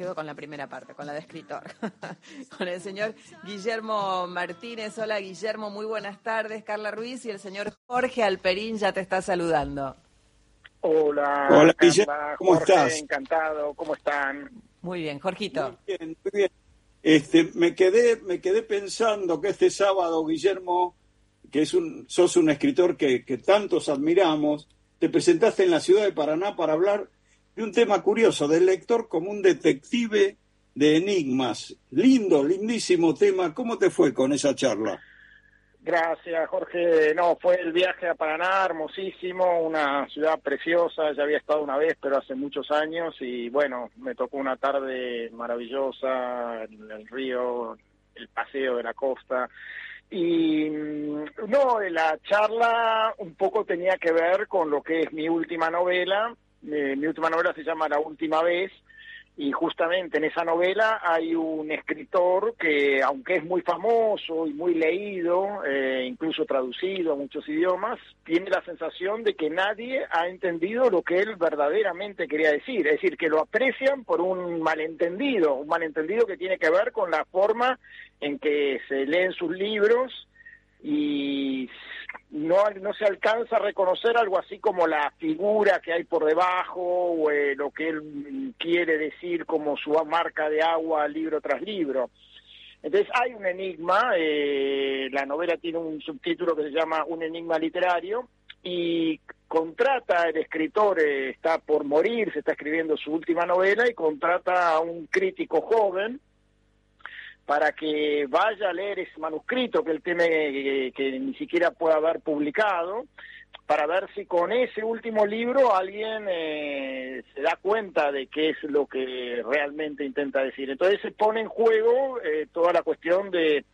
quedo con la primera parte, con la de escritor, con el señor Guillermo Martínez. Hola Guillermo, muy buenas tardes. Carla Ruiz y el señor Jorge Alperín ya te está saludando. Hola, Hola Guillermo, ¿cómo estás? Encantado, ¿cómo están? Muy bien, Jorgito. Muy bien, muy bien. Este, me quedé, me quedé pensando que este sábado, Guillermo, que es un, sos un escritor que, que tantos admiramos, te presentaste en la ciudad de Paraná para hablar un tema curioso, del lector como un detective de enigmas. Lindo, lindísimo tema. ¿Cómo te fue con esa charla? Gracias, Jorge. No, fue el viaje a Paraná, hermosísimo, una ciudad preciosa. Ya había estado una vez, pero hace muchos años. Y bueno, me tocó una tarde maravillosa en el río, el paseo de la costa. Y mm, no, la charla un poco tenía que ver con lo que es mi última novela, mi última novela se llama La Última Vez y justamente en esa novela hay un escritor que, aunque es muy famoso y muy leído, eh, incluso traducido a muchos idiomas, tiene la sensación de que nadie ha entendido lo que él verdaderamente quería decir, es decir, que lo aprecian por un malentendido, un malentendido que tiene que ver con la forma en que se leen sus libros y no, no se alcanza a reconocer algo así como la figura que hay por debajo o eh, lo que él quiere decir como su marca de agua libro tras libro. Entonces hay un enigma, eh, la novela tiene un subtítulo que se llama Un enigma literario y contrata, el escritor eh, está por morir, se está escribiendo su última novela y contrata a un crítico joven para que vaya a leer ese manuscrito que él teme que, ni siquiera pueda haber publicado, para ver si con ese último libro alguien eh, se da cuenta de qué es lo que realmente intenta decir. Entonces se pone en juego eh, toda la cuestión de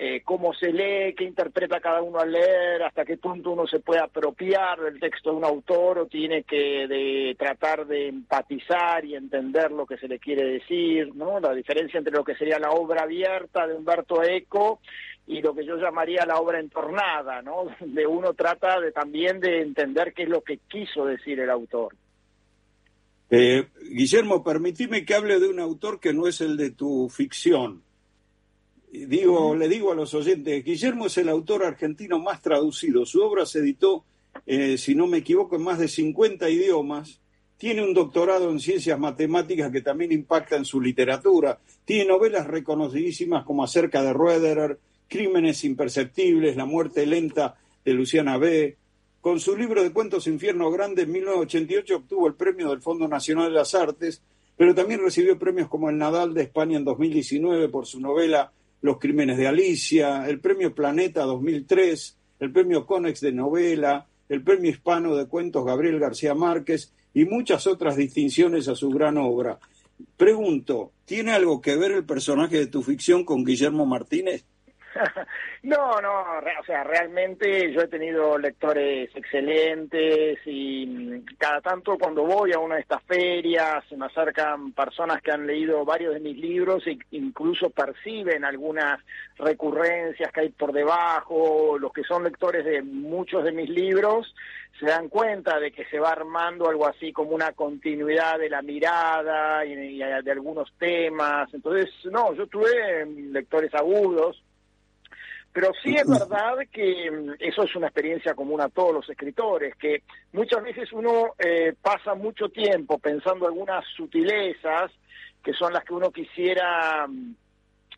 eh, cómo se lee, qué interpreta cada uno al leer, hasta qué punto uno se puede apropiar del texto de un autor o tiene que de, tratar de empatizar y entender lo que se le quiere decir, ¿no? La diferencia entre lo que sería la obra abierta de Humberto Eco y lo que yo llamaría la obra entornada, ¿no? De uno trata de también de entender qué es lo que quiso decir el autor. Eh, Guillermo, permitime que hable de un autor que no es el de tu ficción digo, le digo a los oyentes, Guillermo es el autor argentino más traducido. Su obra se editó, eh, si no me equivoco, en más de 50 idiomas. Tiene un doctorado en ciencias matemáticas que también impacta en su literatura. Tiene novelas reconocidísimas como Acerca de Roederer, Crímenes imperceptibles, La muerte lenta de Luciana B. Con su libro de cuentos Infierno Grande en 1988 obtuvo el premio del Fondo Nacional de las Artes, pero también recibió premios como el Nadal de España en 2019 por su novela los Crímenes de Alicia, el Premio Planeta 2003, el Premio Conex de Novela, el Premio Hispano de Cuentos Gabriel García Márquez y muchas otras distinciones a su gran obra. Pregunto, ¿tiene algo que ver el personaje de tu ficción con Guillermo Martínez? no, no, o sea, realmente yo he tenido lectores excelentes y mm, cada tanto cuando voy a una de estas ferias se me acercan personas que han leído varios de mis libros e incluso perciben algunas recurrencias que hay por debajo, los que son lectores de muchos de mis libros se dan cuenta de que se va armando algo así como una continuidad de la mirada y, de algunos temas. Entonces, no, yo tuve mm, lectores agudos, pero sí es verdad que mm, eso es una experiencia común a todos los escritores, que muchas veces uno eh, pasa mucho tiempo pensando algunas sutilezas que son las que uno quisiera mm,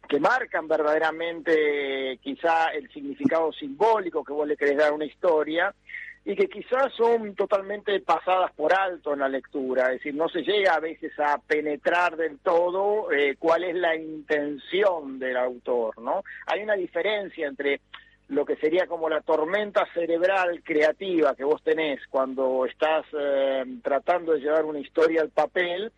que marcan verdaderamente quizá el significado simbólico que vos le querés dar a una historia, y que quizás son totalmente pasadas por alto en la lectura, es decir, no se llega a veces a penetrar del todo eh, cuál es la intención del autor, ¿no? Hay una diferencia entre lo que sería como la tormenta cerebral creativa que vos tenés cuando estás eh, tratando de llevar una historia al papel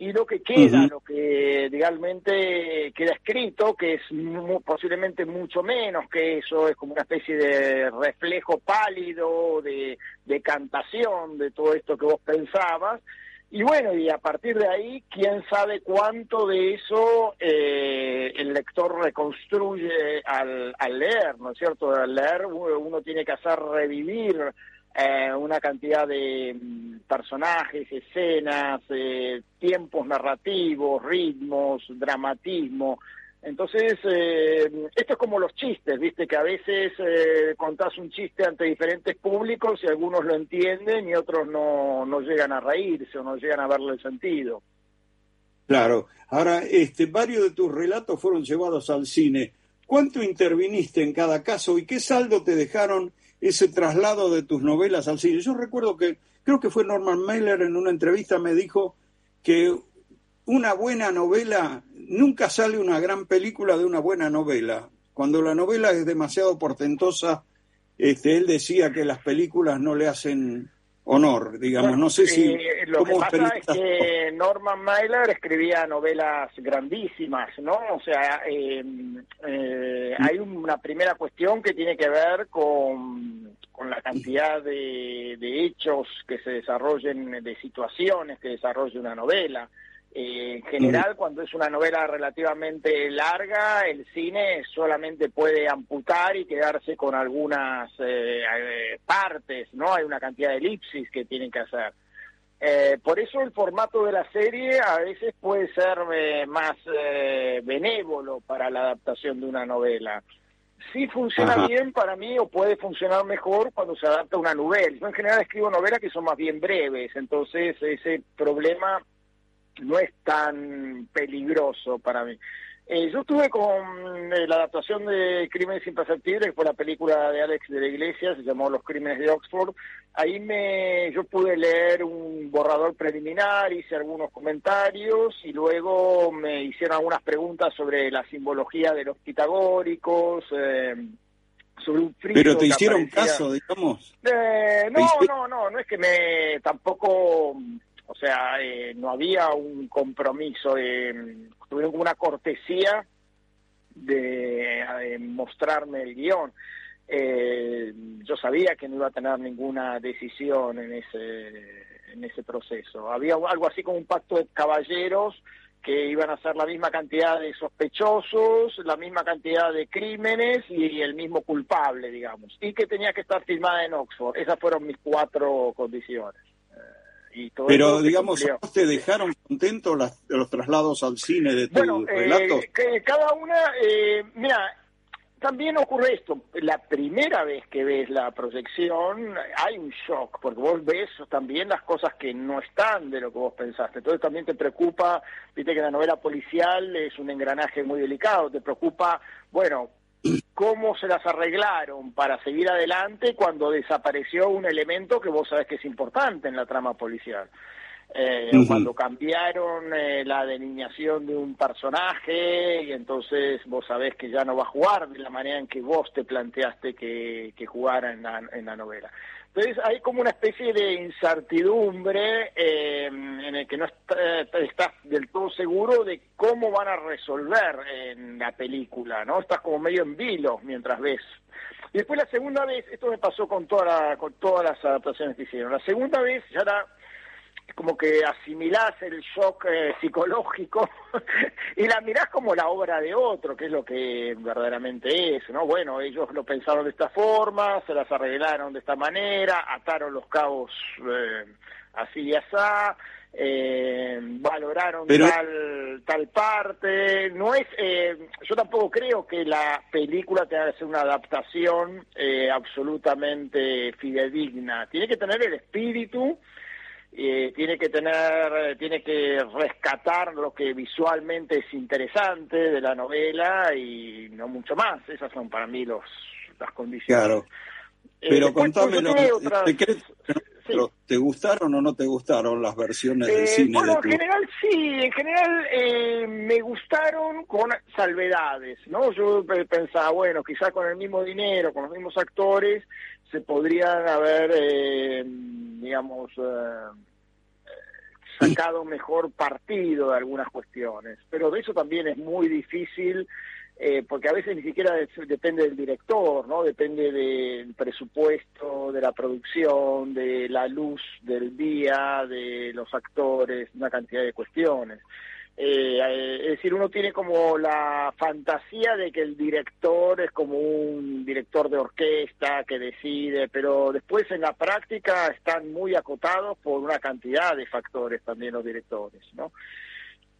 y lo que queda, lo que realmente queda escrito, que es posiblemente mucho menos que eso, es como una especie de reflejo pálido, de, de cantación de todo esto que vos pensabas, y bueno, y a partir de ahí, quién sabe cuánto de eso eh, el lector reconstruye al, al, leer, ¿no es cierto? Al leer uno, tiene que hacer revivir eh, una cantidad de mm, personajes, escenas, eh, tiempos narrativos, ritmos, dramatismo. Entonces, eh, esto es como los chistes, viste, que a veces eh, contás un chiste ante diferentes públicos y algunos lo entienden y otros no, no llegan a reírse o no llegan a verle el sentido. Claro. Ahora, este, varios de tus relatos fueron llevados al cine. ¿Cuánto interviniste en cada caso y qué saldo te dejaron ese traslado de tus novelas al cine? Yo recuerdo que, creo que fue Norman Mailer en una entrevista me dijo que una buena novela, nunca sale una gran película de una buena novela. Cuando la novela es demasiado portentosa, este, él decía que las películas no le hacen honor, digamos. no sé si... Eh, lo que pasa es que Norman Mailer escribía novelas grandísimas, ¿no? O sea, eh, eh, hay una primera cuestión que tiene que ver con, con la cantidad de, de hechos que se desarrollen, de situaciones que desarrolla una novela. Eh, en general, cuando es una novela relativamente larga, el cine solamente puede amputar y quedarse con algunas eh, eh, partes, ¿no? Hay una cantidad de elipsis que tienen que hacer. por eso el formato de la serie a veces puede ser más benévolo para la adaptación de una novela. Sí funciona bien para mí o puede funcionar mejor cuando se adapta a una novela. Yo en general escribo novelas que son más bien breves, entonces ese problema no es tan peligroso para mí. Eh, yo estuve con eh, la adaptación de Crímenes Imperceptibles, que fue la película de Alex de la Iglesia, se llamó Los Crímenes de Oxford. Ahí me, yo pude leer un borrador preliminar, hice algunos comentarios y luego me hicieron algunas preguntas sobre la simbología de los pitagóricos. Eh, sobre un Pero te hicieron caso, digamos. Eh, no, no, no, no es que me tampoco o sea, eh, no había un compromiso, de, tuvieron una cortesía de, mostrarme el guion. Eh, yo sabía que no iba a tener ninguna decisión en ese, en ese proceso. Había algo así como un pacto de caballeros que iban a ser la misma cantidad de sospechosos, la misma cantidad de crímenes y el mismo culpable, digamos, y que tenía que estar filmada en Oxford. Esas fueron mis cuatro condiciones. Pero, digamos, ¿te dejaron contentos los traslados al cine de tu bueno, eh, que cada una, eh, mira, también ocurre esto, la primera vez que ves la proyección hay un shock, porque vos ves también las cosas que no están de lo que vos pensaste, entonces también te preocupa, viste que la novela policial es un engranaje muy delicado, te preocupa, bueno, cómo se las arreglaron para seguir adelante cuando desapareció un elemento que vos sabés que es importante en la trama policial. Eh, cuando cambiaron eh, la delineación de un personaje y entonces vos sabés que ya no va a jugar de la manera en que vos te planteaste que, que jugara en la, en la novela. Entonces hay como una especie de incertidumbre eh, que no eh, estás del todo seguro de cómo van a resolver en la película, ¿no? Estás como medio en vilo mientras ves. Y después la segunda vez, esto me pasó con, toda con todas las adaptaciones que hicieron, la segunda vez ya era como que asimilás el shock eh, psicológico y la mirás como la obra de otro, que es lo que verdaderamente es, ¿no? Bueno, ellos lo pensaron de esta forma, se las arreglaron de esta manera, ataron los cabos eh, así y así, eh, valoraron tal, tal parte, no es, yo tampoco creo que la película tenga que ser una adaptación absolutamente fidedigna, tiene que tener el espíritu, eh, tiene que tener, tiene que rescatar lo que visualmente es interesante de la novela y no mucho más. Esas son para mí los, las condiciones. Claro. Eh, Pero contame, ¿te, gustaron o no te gustaron las versiones del eh, cine? Bueno, en general sí, en general me gustaron con salvedades, ¿no? Yo pensaba, bueno, quizás con el mismo dinero, con los mismos actores, se podrían haber, eh, digamos, eh, sacado mejor partido de algunas cuestiones. Pero de eso también es muy difícil, eh, porque a veces ni siquiera depende del director, ¿no? Depende del presupuesto, de la producción, de la luz del día, de los actores, una cantidad de cuestiones. Eh, es decir, uno tiene como la fantasía de que el director es como un director de orquesta que decide, pero después en la práctica están muy acotados por una cantidad de factores también los directores, ¿no?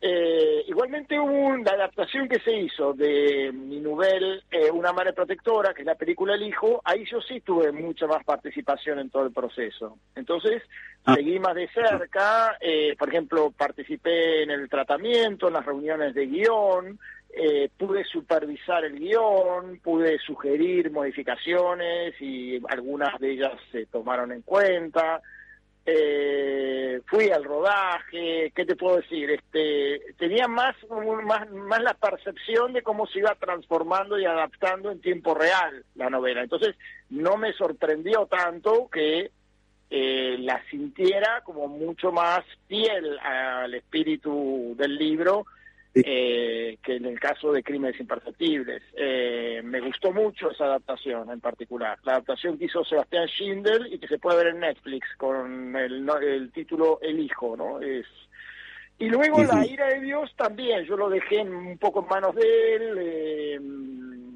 Eh, igualmente hubo una adaptación que se hizo de mi novel eh, Una madre protectora, que es la película El Hijo, ahí yo sí tuve mucha más participación en todo el proceso. Entonces, ah. seguí más de cerca, eh, por ejemplo, participé en el tratamiento, en las reuniones de guion, eh, pude supervisar el guion, pude sugerir modificaciones y algunas de ellas se tomaron en cuenta eh, fui al rodaje, ¿qué te puedo decir? Este, tenía más, más, más la percepción de cómo se iba transformando y adaptando en tiempo real la novela. Entonces, no me sorprendió tanto que eh, la sintiera como mucho más fiel al espíritu del libro eh, que en el caso de Crímenes Imperceptibles. Eh, me gustó mucho esa adaptación en particular. La adaptación que hizo Sebastián Schindel y que se puede ver en Netflix con el, el título El Hijo, ¿no? Es, y luego La ira de Dios también, yo lo dejé un poco en manos de él. Eh,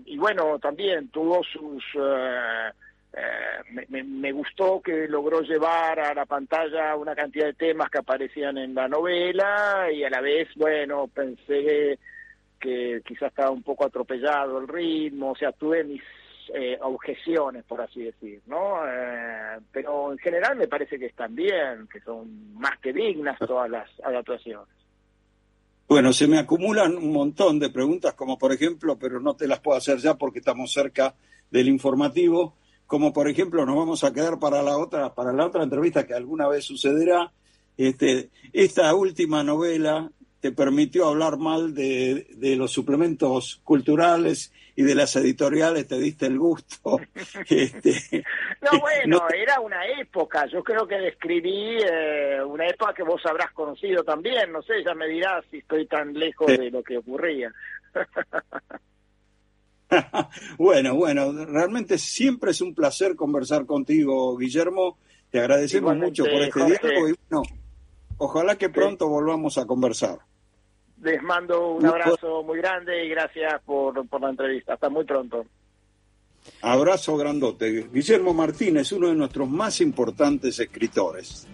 y bueno, también tuvo sus... Eh, eh, me, gustó que logró llevar a la pantalla una cantidad de temas que aparecían en la novela y a la vez, bueno, pensé que quizás estaba un poco atropellado el ritmo, o sea, tuve mis eh, objeciones, por así decir, ¿no? Eh, pero en general me parece que están bien, que son más que dignas todas las adaptaciones. Bueno, se me acumulan un montón de preguntas, como por ejemplo, pero no te las puedo hacer ya porque estamos cerca del informativo como por ejemplo nos vamos a quedar para la otra, para la otra entrevista que alguna vez sucederá, este, esta última novela te permitió hablar mal de, de los suplementos culturales y de las editoriales, te diste el gusto. Este, no, bueno, era una época, yo creo que describí eh, una época que vos habrás conocido también, no sé, ya me dirás si estoy tan lejos de lo que ocurría. bueno, bueno, realmente siempre es un placer conversar contigo, Guillermo. Te agradecemos mucho por este diálogo y bueno, ojalá que pronto volvamos a conversar. Les mando un abrazo muy grande y gracias por, por la entrevista. Hasta muy pronto. Abrazo grandote. Guillermo Martínez, uno de nuestros más importantes escritores.